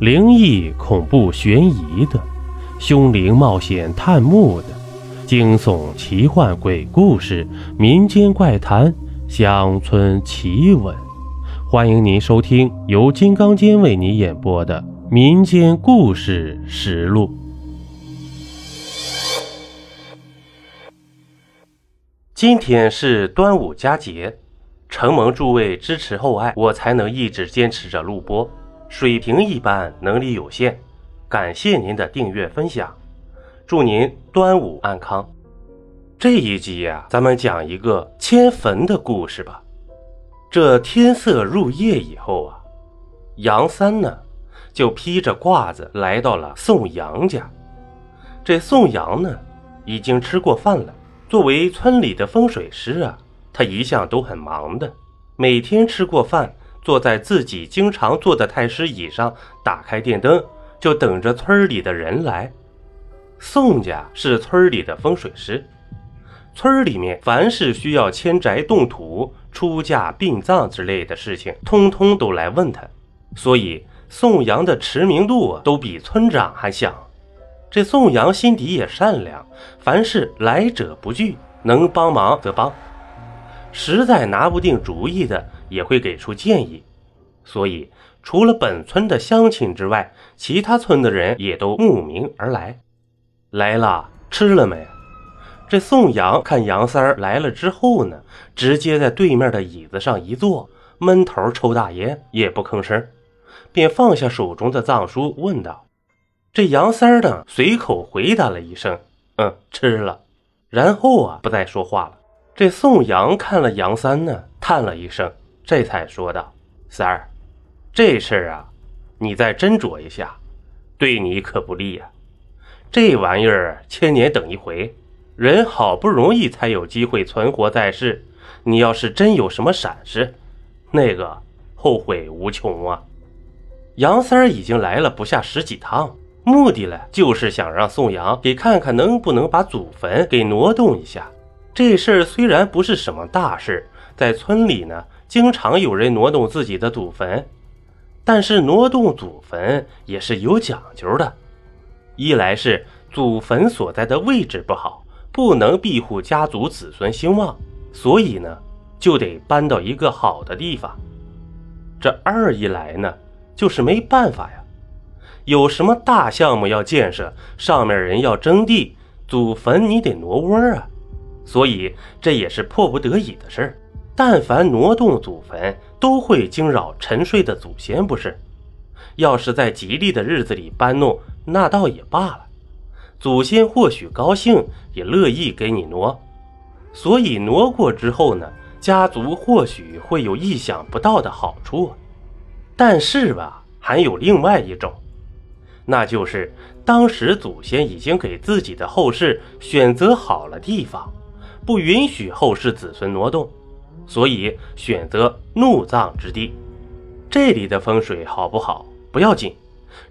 灵异、恐怖、悬疑的，凶灵冒险探墓的，惊悚、奇幻、鬼故事、民间怪谈、乡村奇闻，欢迎您收听由金刚间为您演播的《民间故事实录》。今天是端午佳节，承蒙诸位支持厚爱，我才能一直坚持着录播。水平一般，能力有限，感谢您的订阅分享，祝您端午安康。这一集呀，咱们讲一个迁坟的故事吧。这天色入夜以后啊，杨三呢就披着褂子来到了宋阳家。这宋阳呢已经吃过饭了，作为村里的风水师啊，他一向都很忙的，每天吃过饭。坐在自己经常坐的太师椅上，打开电灯，就等着村里的人来。宋家是村里的风水师，村里面凡是需要迁宅动土、出嫁殡葬之类的事情，通通都来问他，所以宋阳的知名度都比村长还响。这宋阳心底也善良，凡是来者不拒，能帮忙则帮，实在拿不定主意的。也会给出建议，所以除了本村的乡亲之外，其他村的人也都慕名而来。来了，吃了没？这宋阳看杨三儿来了之后呢，直接在对面的椅子上一坐，闷头抽大烟，也不吭声，便放下手中的藏书，问道：“这杨三儿呢？”随口回答了一声：“嗯，吃了。”然后啊，不再说话了。这宋阳看了杨三呢，叹了一声。这才说道：“三儿，这事儿啊，你再斟酌一下，对你可不利呀。这玩意儿千年等一回，人好不容易才有机会存活在世，你要是真有什么闪失，那个后悔无穷啊。”杨三儿已经来了不下十几趟，目的呢，就是想让宋阳给看看能不能把祖坟给挪动一下。这事儿虽然不是什么大事，在村里呢。经常有人挪动自己的祖坟，但是挪动祖坟也是有讲究的。一来是祖坟所在的位置不好，不能庇护家族子孙兴旺，所以呢就得搬到一个好的地方。这二一来呢，就是没办法呀，有什么大项目要建设，上面人要征地，祖坟你得挪窝啊，所以这也是迫不得已的事儿。但凡挪动祖坟，都会惊扰沉睡的祖先，不是？要是在吉利的日子里搬弄，那倒也罢了，祖先或许高兴，也乐意给你挪。所以挪过之后呢，家族或许会有意想不到的好处。但是吧，还有另外一种，那就是当时祖先已经给自己的后世选择好了地方，不允许后世子孙挪动。所以选择怒葬之地，这里的风水好不好不要紧，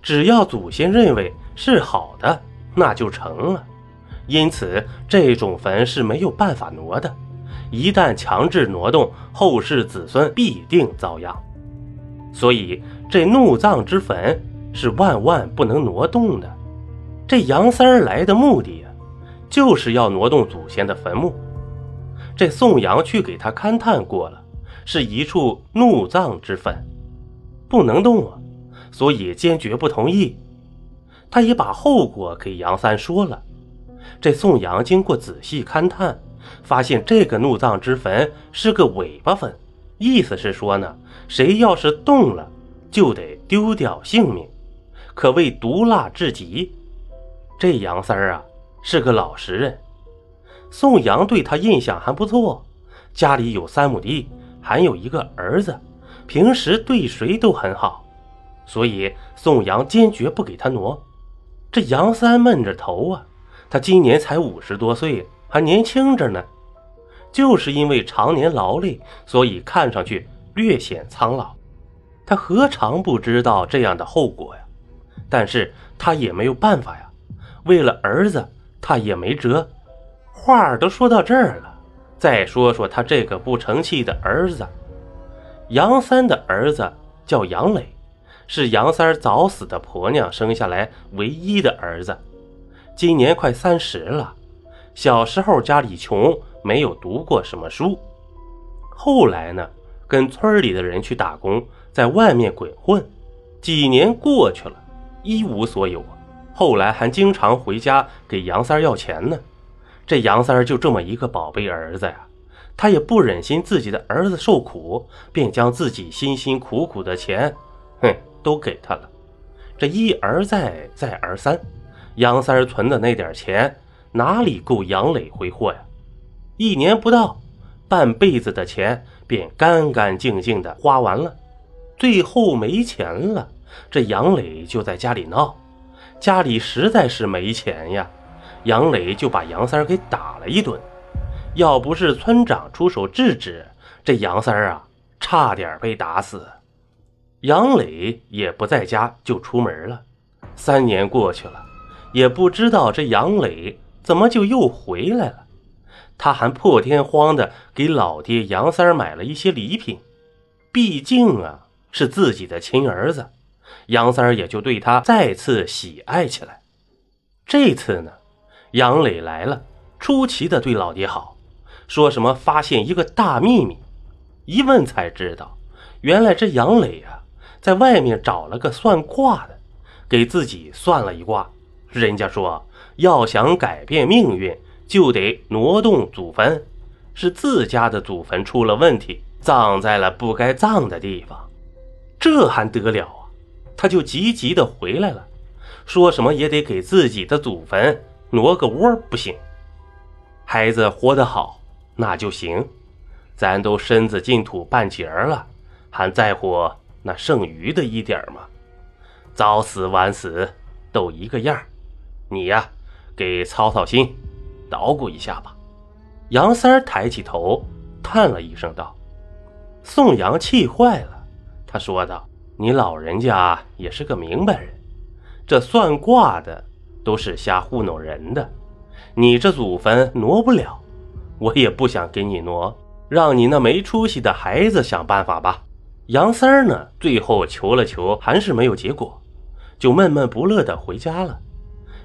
只要祖先认为是好的，那就成了。因此，这种坟是没有办法挪的。一旦强制挪动，后世子孙必定遭殃。所以，这怒葬之坟是万万不能挪动的。这杨三儿来的目的啊，就是要挪动祖先的坟墓。这宋阳去给他勘探过了，是一处怒葬之坟，不能动啊，所以坚决不同意。他也把后果给杨三说了。这宋阳经过仔细勘探，发现这个怒葬之坟是个尾巴坟，意思是说呢，谁要是动了，就得丢掉性命，可谓毒辣至极。这杨三儿啊，是个老实人。宋阳对他印象还不错，家里有三亩地，还有一个儿子，平时对谁都很好，所以宋阳坚决不给他挪。这杨三闷着头啊，他今年才五十多岁，还年轻着呢，就是因为常年劳累，所以看上去略显苍老。他何尝不知道这样的后果呀？但是他也没有办法呀，为了儿子，他也没辙。话都说到这儿了，再说说他这个不成器的儿子。杨三的儿子叫杨磊，是杨三早死的婆娘生下来唯一的儿子，今年快三十了。小时候家里穷，没有读过什么书。后来呢，跟村里的人去打工，在外面鬼混。几年过去了，一无所有。后来还经常回家给杨三要钱呢。这杨三儿就这么一个宝贝儿子呀，他也不忍心自己的儿子受苦，便将自己辛辛苦苦的钱，哼，都给他了。这一而再，再而三，杨三儿存的那点钱。哪里够杨磊挥霍呀？一年不到，半辈子的钱便干干净净的花完了。最后没钱了，这杨磊就在家里闹，家里实在是没钱呀。杨磊就把杨三给打了一顿。要不是村长出手制止，这杨三啊，差点被打死。杨磊也不在家，就出门了。三年过去了，也不知道这杨磊。怎么就又回来了？他还破天荒的给老爹杨三买了一些礼品，毕竟啊是自己的亲儿子，杨三也就对他再次喜爱起来。这次呢，杨磊来了，出奇的对老爹好，说什么发现一个大秘密，一问才知道，原来这杨磊啊在外面找了个算卦的，给自己算了一卦，人家说。要想改变命运，就得挪动祖坟，是自家的祖坟出了问题，葬在了不该葬的地方。这还得了啊！他就急急的回来了，说什么也得给自己的祖坟挪个窝，不行。孩子活得好，那就行。咱都身子进土半截儿了，还在乎那剩余的一点儿吗？早死晚死都一个样你呀。给操操心，捣鼓一下吧。杨三儿抬起头，叹了一声道：“宋阳气坏了。”他说道：“你老人家也是个明白人，这算卦的都是瞎糊弄人的。你这祖坟挪不了，我也不想给你挪，让你那没出息的孩子想办法吧。”杨三儿呢，最后求了求，还是没有结果，就闷闷不乐的回家了。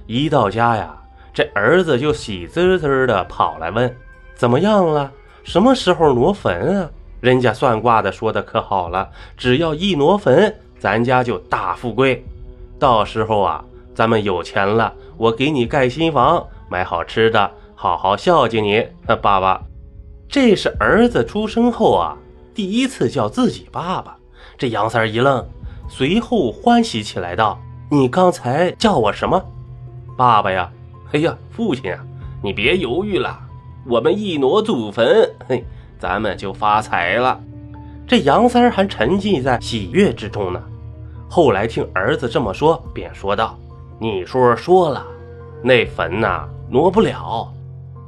一到家呀。这儿子就喜滋滋的跑来问：“怎么样了？什么时候挪坟啊？”人家算卦的说的可好了，只要一挪坟，咱家就大富贵。到时候啊，咱们有钱了，我给你盖新房，买好吃的，好好孝敬你。爸爸，这是儿子出生后啊，第一次叫自己爸爸。这杨三一愣，随后欢喜起来道：“你刚才叫我什么？爸爸呀？”哎呀，父亲啊，你别犹豫了，我们一挪祖坟，嘿，咱们就发财了。这杨三还沉浸在喜悦之中呢。后来听儿子这么说，便说道：“你叔说了，那坟呐挪不了，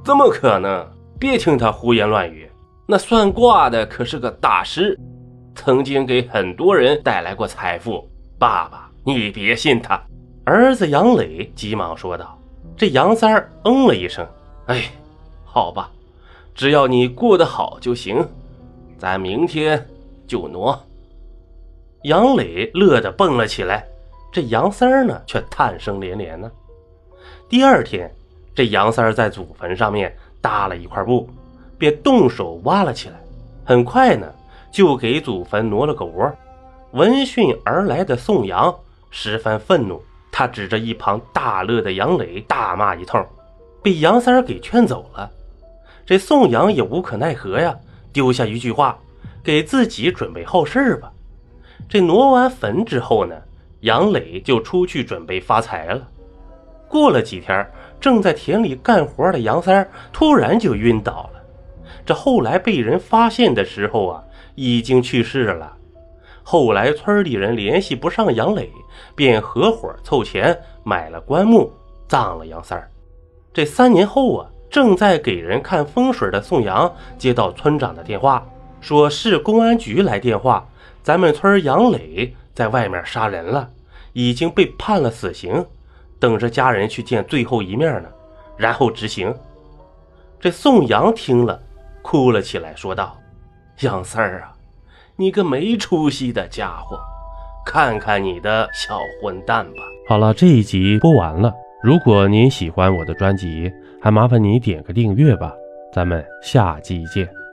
怎么可能？别听他胡言乱语。那算卦的可是个大师，曾经给很多人带来过财富。爸爸，你别信他。”儿子杨磊急忙说道。这杨三儿嗯了一声，哎，好吧，只要你过得好就行，咱明天就挪。杨磊乐得蹦了起来，这杨三儿呢却叹声连连呢。第二天，这杨三儿在祖坟上面搭了一块布，便动手挖了起来，很快呢就给祖坟挪了个窝。闻讯而来的宋阳十分愤怒。他指着一旁大乐的杨磊大骂一通，被杨三儿给劝走了。这宋阳也无可奈何呀，丢下一句话：“给自己准备后事吧。”这挪完坟之后呢，杨磊就出去准备发财了。过了几天，正在田里干活的杨三突然就晕倒了。这后来被人发现的时候啊，已经去世了。后来村里人联系不上杨磊，便合伙凑钱买了棺木，葬了杨三。这三年后啊，正在给人看风水的宋阳接到村长的电话，说市公安局来电话，咱们村杨磊在外面杀人了，已经被判了死刑，等着家人去见最后一面呢，然后执行。这宋阳听了，哭了起来，说道：“杨三儿啊。”你个没出息的家伙，看看你的小混蛋吧。好了，这一集播完了。如果您喜欢我的专辑，还麻烦你点个订阅吧。咱们下集见。